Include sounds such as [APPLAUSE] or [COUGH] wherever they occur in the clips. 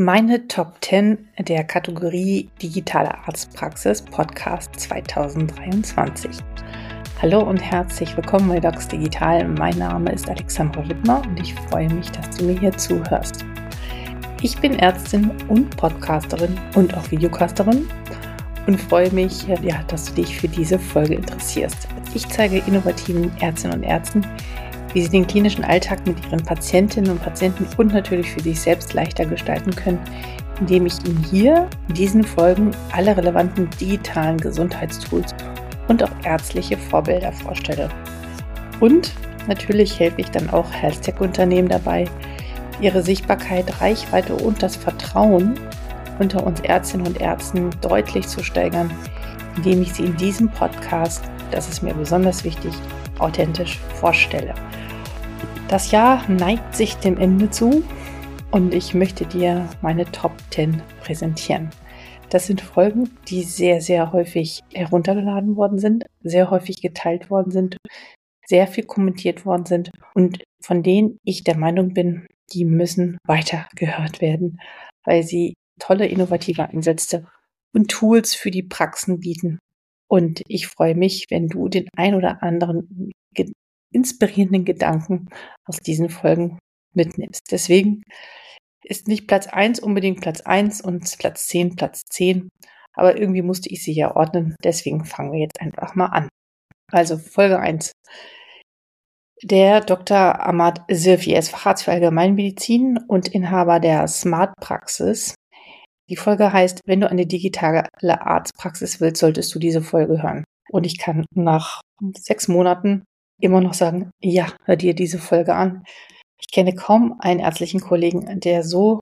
Meine Top 10 der Kategorie Digitale Arztpraxis Podcast 2023. Hallo und herzlich willkommen bei Docs Digital. Mein Name ist Alexandra Wittmer und ich freue mich, dass du mir hier zuhörst. Ich bin Ärztin und Podcasterin und auch Videocasterin und freue mich, ja, dass du dich für diese Folge interessierst. Ich zeige innovativen Ärztinnen und Ärzten, wie sie den klinischen Alltag mit ihren Patientinnen und Patienten und natürlich für sich selbst leichter gestalten können, indem ich Ihnen hier in diesen Folgen alle relevanten digitalen Gesundheitstools und auch ärztliche Vorbilder vorstelle. Und natürlich helfe ich dann auch Health-Tech-Unternehmen dabei, ihre Sichtbarkeit, Reichweite und das Vertrauen unter uns Ärztinnen und Ärzten deutlich zu steigern, indem ich sie in diesem Podcast, das ist mir besonders wichtig, authentisch vorstelle. Das Jahr neigt sich dem Ende zu und ich möchte dir meine Top 10 präsentieren. Das sind Folgen, die sehr, sehr häufig heruntergeladen worden sind, sehr häufig geteilt worden sind, sehr viel kommentiert worden sind und von denen ich der Meinung bin, die müssen weiter gehört werden, weil sie tolle innovative Einsätze und Tools für die Praxen bieten. Und ich freue mich, wenn du den ein oder anderen inspirierenden Gedanken aus diesen Folgen mitnimmst. Deswegen ist nicht Platz 1 unbedingt Platz 1 und Platz 10 Platz 10. Aber irgendwie musste ich sie ja ordnen. Deswegen fangen wir jetzt einfach mal an. Also Folge 1. Der Dr. Ahmad Sirfi ist Facharzt für Allgemeinmedizin und Inhaber der Smart Praxis. Die Folge heißt, wenn du eine digitale Arztpraxis willst, solltest du diese Folge hören. Und ich kann nach sechs Monaten immer noch sagen, ja, hör dir diese Folge an. Ich kenne kaum einen ärztlichen Kollegen, der so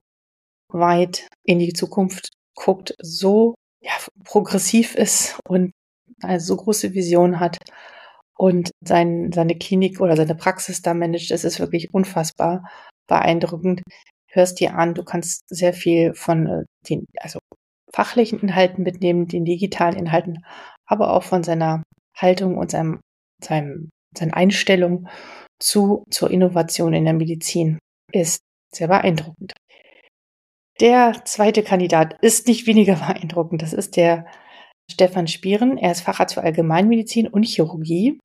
weit in die Zukunft guckt, so ja, progressiv ist und eine so große Vision hat und sein, seine Klinik oder seine Praxis da managt. Es ist wirklich unfassbar beeindruckend. Hörst dir an, du kannst sehr viel von äh, den, also fachlichen Inhalten mitnehmen, den digitalen Inhalten, aber auch von seiner Haltung und seinem, seinem seine Einstellung zu, zur Innovation in der Medizin ist sehr beeindruckend. Der zweite Kandidat ist nicht weniger [LAUGHS] beeindruckend. Das ist der Stefan Spieren. Er ist Facharzt für Allgemeinmedizin und Chirurgie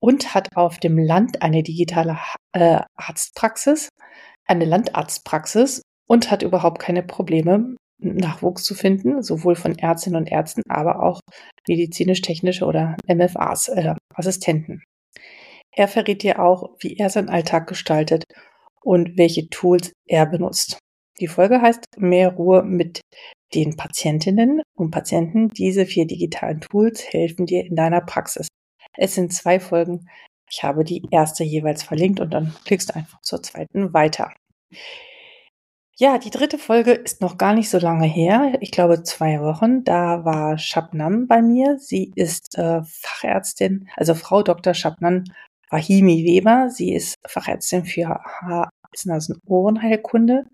und hat auf dem Land eine digitale äh, Arztpraxis, eine Landarztpraxis und hat überhaupt keine Probleme, Nachwuchs zu finden, sowohl von Ärztinnen und Ärzten, aber auch medizinisch-technische oder MFAs, äh, Assistenten. Er verrät dir auch, wie er seinen Alltag gestaltet und welche Tools er benutzt. Die Folge heißt Mehr Ruhe mit den Patientinnen und Patienten. Diese vier digitalen Tools helfen dir in deiner Praxis. Es sind zwei Folgen. Ich habe die erste jeweils verlinkt und dann klickst du einfach zur zweiten weiter. Ja, die dritte Folge ist noch gar nicht so lange her. Ich glaube zwei Wochen. Da war Shabnam bei mir. Sie ist äh, Fachärztin, also Frau Dr. Shabnam Rahimi Weber. Sie ist Fachärztin für Hals- und Ohrenheilkunde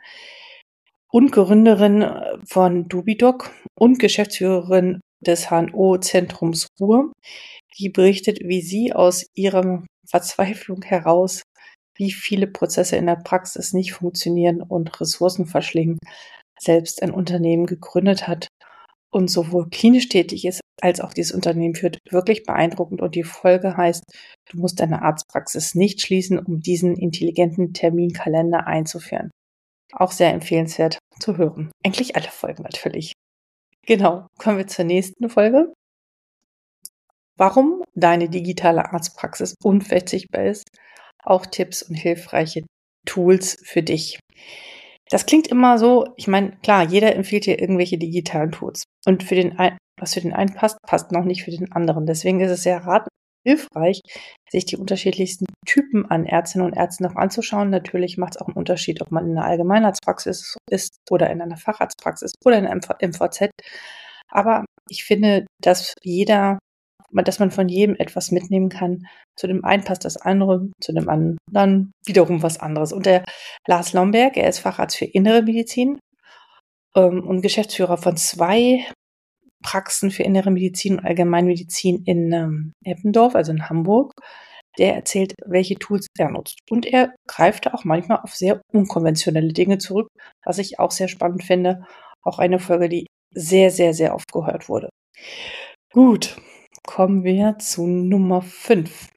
und Gründerin äh, von Dubidoc und Geschäftsführerin des HNO-Zentrums Ruhr. Die berichtet, wie sie aus ihrer Verzweiflung heraus, wie viele Prozesse in der Praxis nicht funktionieren und Ressourcen verschlingen, selbst ein Unternehmen gegründet hat und sowohl klinisch tätig ist, als auch dieses Unternehmen führt, wirklich beeindruckend. Und die Folge heißt, du musst deine Arztpraxis nicht schließen, um diesen intelligenten Terminkalender einzuführen. Auch sehr empfehlenswert zu hören. Eigentlich alle Folgen natürlich. Genau, kommen wir zur nächsten Folge. Warum deine digitale Arztpraxis unverzichtbar ist. Auch Tipps und hilfreiche Tools für dich. Das klingt immer so, ich meine, klar, jeder empfiehlt dir irgendwelche digitalen Tools. Und für den einen, was für den einen passt, passt noch nicht für den anderen. Deswegen ist es sehr rat hilfreich, sich die unterschiedlichsten Typen an Ärztinnen und Ärzten noch anzuschauen. Natürlich macht es auch einen Unterschied, ob man in einer Allgemeinarztpraxis ist oder in einer Facharztpraxis oder in einem MVZ. Aber ich finde, dass jeder dass man von jedem etwas mitnehmen kann. Zu dem einen passt das andere, zu dem anderen wiederum was anderes. Und der Lars Lomberg, er ist Facharzt für Innere Medizin ähm, und Geschäftsführer von zwei Praxen für Innere Medizin und Allgemeinmedizin in ähm, Eppendorf, also in Hamburg. der erzählt, welche Tools er nutzt. Und er greift auch manchmal auf sehr unkonventionelle Dinge zurück, was ich auch sehr spannend finde. Auch eine Folge, die sehr, sehr, sehr oft gehört wurde. Gut, kommen wir zu Nummer 5.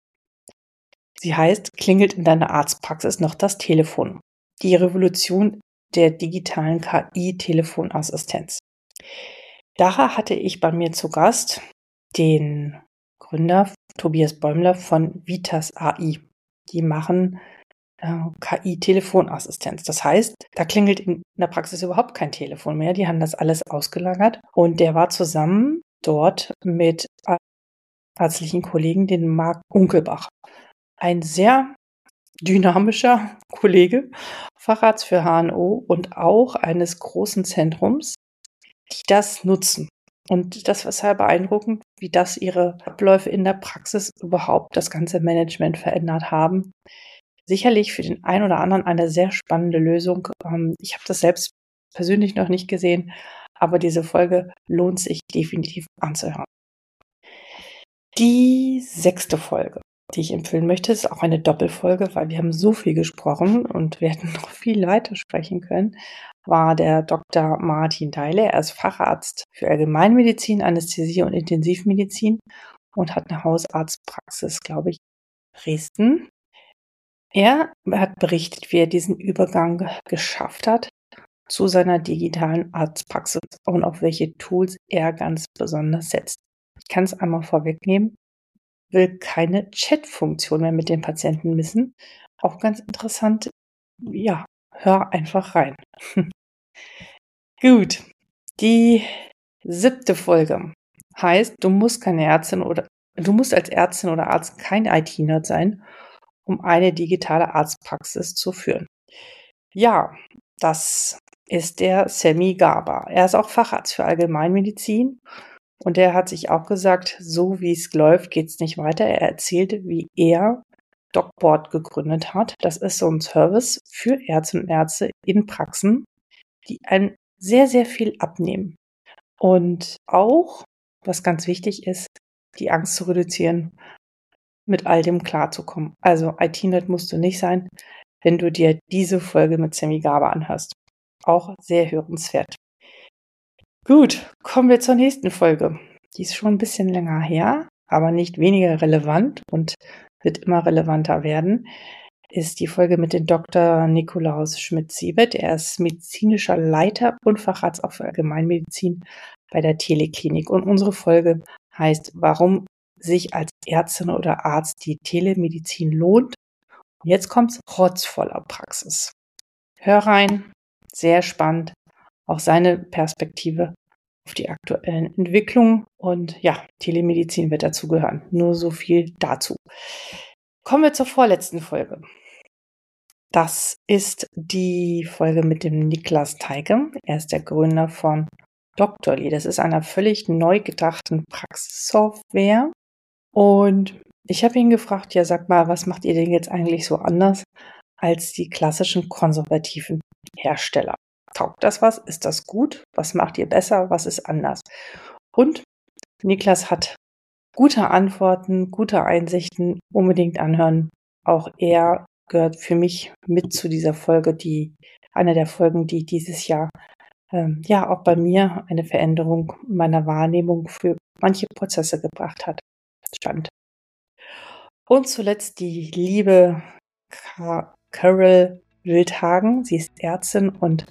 Sie heißt, klingelt in deiner Arztpraxis noch das Telefon. Die Revolution der digitalen KI-Telefonassistenz. Daher hatte ich bei mir zu Gast den Gründer Tobias Bäumler von Vitas AI. Die machen äh, KI-Telefonassistenz. Das heißt, da klingelt in der Praxis überhaupt kein Telefon mehr. Die haben das alles ausgelagert. Und der war zusammen dort mit ärztlichen Kollegen, den Marc Unkelbach. Ein sehr dynamischer Kollege, Facharzt für HNO und auch eines großen Zentrums, die das nutzen. Und das war sehr beeindruckend, wie das ihre Abläufe in der Praxis überhaupt das ganze Management verändert haben. Sicherlich für den einen oder anderen eine sehr spannende Lösung. Ähm, ich habe das selbst persönlich noch nicht gesehen, aber diese Folge lohnt sich definitiv anzuhören. Die sechste Folge, die ich empfehlen möchte, ist auch eine Doppelfolge, weil wir haben so viel gesprochen und wir hätten [LAUGHS] noch viel weiter sprechen können war der Dr. Martin Deile. Er ist Facharzt für Allgemeinmedizin, Anästhesie und Intensivmedizin und hat eine Hausarztpraxis, glaube ich, Dresden. Er hat berichtet, wie er diesen Übergang geschafft hat zu seiner digitalen Arztpraxis und auf welche Tools er ganz besonders setzt. Ich kann es einmal vorwegnehmen, will keine Chat-Funktion mehr mit den Patienten missen. Auch ganz interessant, ja, hör einfach rein. [LAUGHS] Gut, die siebte Folge heißt, du musst keine Ärztin oder du musst als Ärztin oder Arzt kein IT-Nerd sein, um eine digitale Arztpraxis zu führen. Ja, das ist der Sammy Gaba. Er ist auch Facharzt für Allgemeinmedizin und er hat sich auch gesagt, so wie es läuft, geht es nicht weiter. Er erzählte, wie er DocBoard gegründet hat. Das ist so ein Service für Ärzte und Ärzte in Praxen, die einem sehr, sehr viel abnehmen. Und auch, was ganz wichtig ist, die Angst zu reduzieren, mit all dem klarzukommen. Also IT-Net musst du nicht sein, wenn du dir diese Folge mit Sammy Gaber anhörst. Auch sehr hörenswert. Gut, kommen wir zur nächsten Folge. Die ist schon ein bisschen länger her, aber nicht weniger relevant und wird immer relevanter werden, ist die Folge mit dem Dr. Nikolaus Schmidt-Siebert. Er ist medizinischer Leiter und Facharzt auf Allgemeinmedizin bei der Teleklinik. Und unsere Folge heißt, warum sich als Ärztin oder Arzt die Telemedizin lohnt. Und jetzt kommt's rotzvoller Praxis. Hör rein, sehr spannend. Auch seine Perspektive auf die aktuellen Entwicklungen. Und ja, Telemedizin wird dazugehören. Nur so viel dazu. Kommen wir zur vorletzten Folge. Das ist die Folge mit dem Niklas Teige. Er ist der Gründer von Doctorly. Das ist einer völlig neu gedachten Praxissoftware. Und ich habe ihn gefragt, ja, sag mal, was macht ihr denn jetzt eigentlich so anders als die klassischen konservativen Hersteller? Taugt das was? Ist das gut? Was macht ihr besser? Was ist anders? Und Niklas hat gute Antworten, gute Einsichten, unbedingt anhören. Auch er gehört für mich mit zu dieser Folge, die eine der Folgen, die dieses Jahr ähm, ja auch bei mir eine Veränderung meiner Wahrnehmung für manche Prozesse gebracht hat. Stand. Und zuletzt die liebe Carol Wildhagen. Sie ist Ärztin und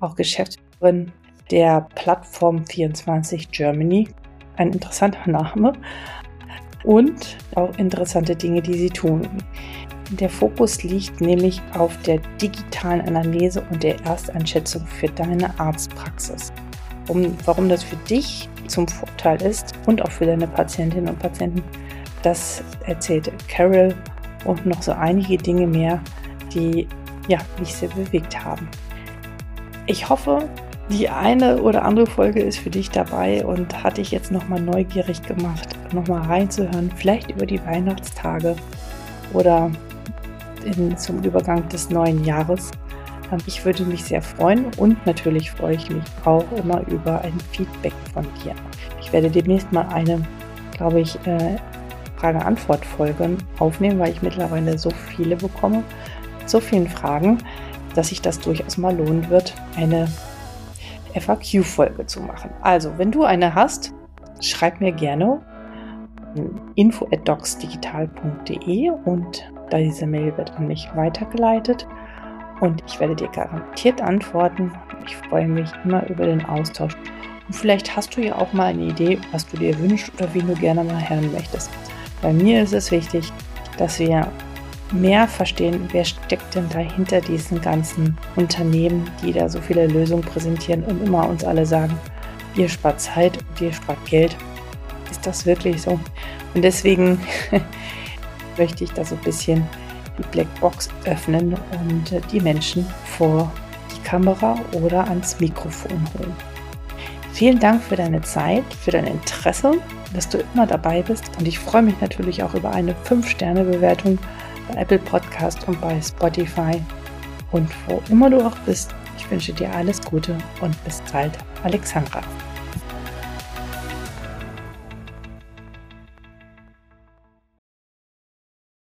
auch Geschäftsführerin der Plattform 24 Germany. Ein interessanter Name und auch interessante Dinge, die sie tun. Der Fokus liegt nämlich auf der digitalen Analyse und der Ersteinschätzung für deine Arztpraxis. Um, warum das für dich zum Vorteil ist und auch für deine Patientinnen und Patienten, das erzählt Carol und noch so einige Dinge mehr, die ja, mich sehr bewegt haben. Ich hoffe, die eine oder andere Folge ist für dich dabei und hat dich jetzt nochmal neugierig gemacht, nochmal reinzuhören, vielleicht über die Weihnachtstage oder in, zum Übergang des neuen Jahres. Ähm, ich würde mich sehr freuen und natürlich freue ich mich auch immer über ein Feedback von dir. Ich werde demnächst mal eine, glaube ich, äh, Frage-Antwort-Folgen aufnehmen, weil ich mittlerweile so viele bekomme, so vielen Fragen, dass sich das durchaus mal lohnen wird, eine FAQ-Folge zu machen. Also, wenn du eine hast, schreib mir gerne info@docsdigital.de und diese Mail wird an mich weitergeleitet und ich werde dir garantiert antworten. Ich freue mich immer über den Austausch. Und vielleicht hast du ja auch mal eine Idee, was du dir wünschst oder wie du gerne mal hören möchtest. Bei mir ist es wichtig, dass wir mehr verstehen, wer steckt denn dahinter diesen ganzen Unternehmen, die da so viele Lösungen präsentieren und immer uns alle sagen, ihr spart Zeit und ihr spart Geld. Ist das wirklich so? Und deswegen [LAUGHS] möchte ich da so ein bisschen die Blackbox öffnen und die Menschen vor die Kamera oder ans Mikrofon holen. Vielen Dank für deine Zeit, für dein Interesse, dass du immer dabei bist und ich freue mich natürlich auch über eine 5-Sterne-Bewertung bei Apple Podcast und bei Spotify. Und wo immer du auch bist, ich wünsche dir alles Gute und bis bald, Alexandra.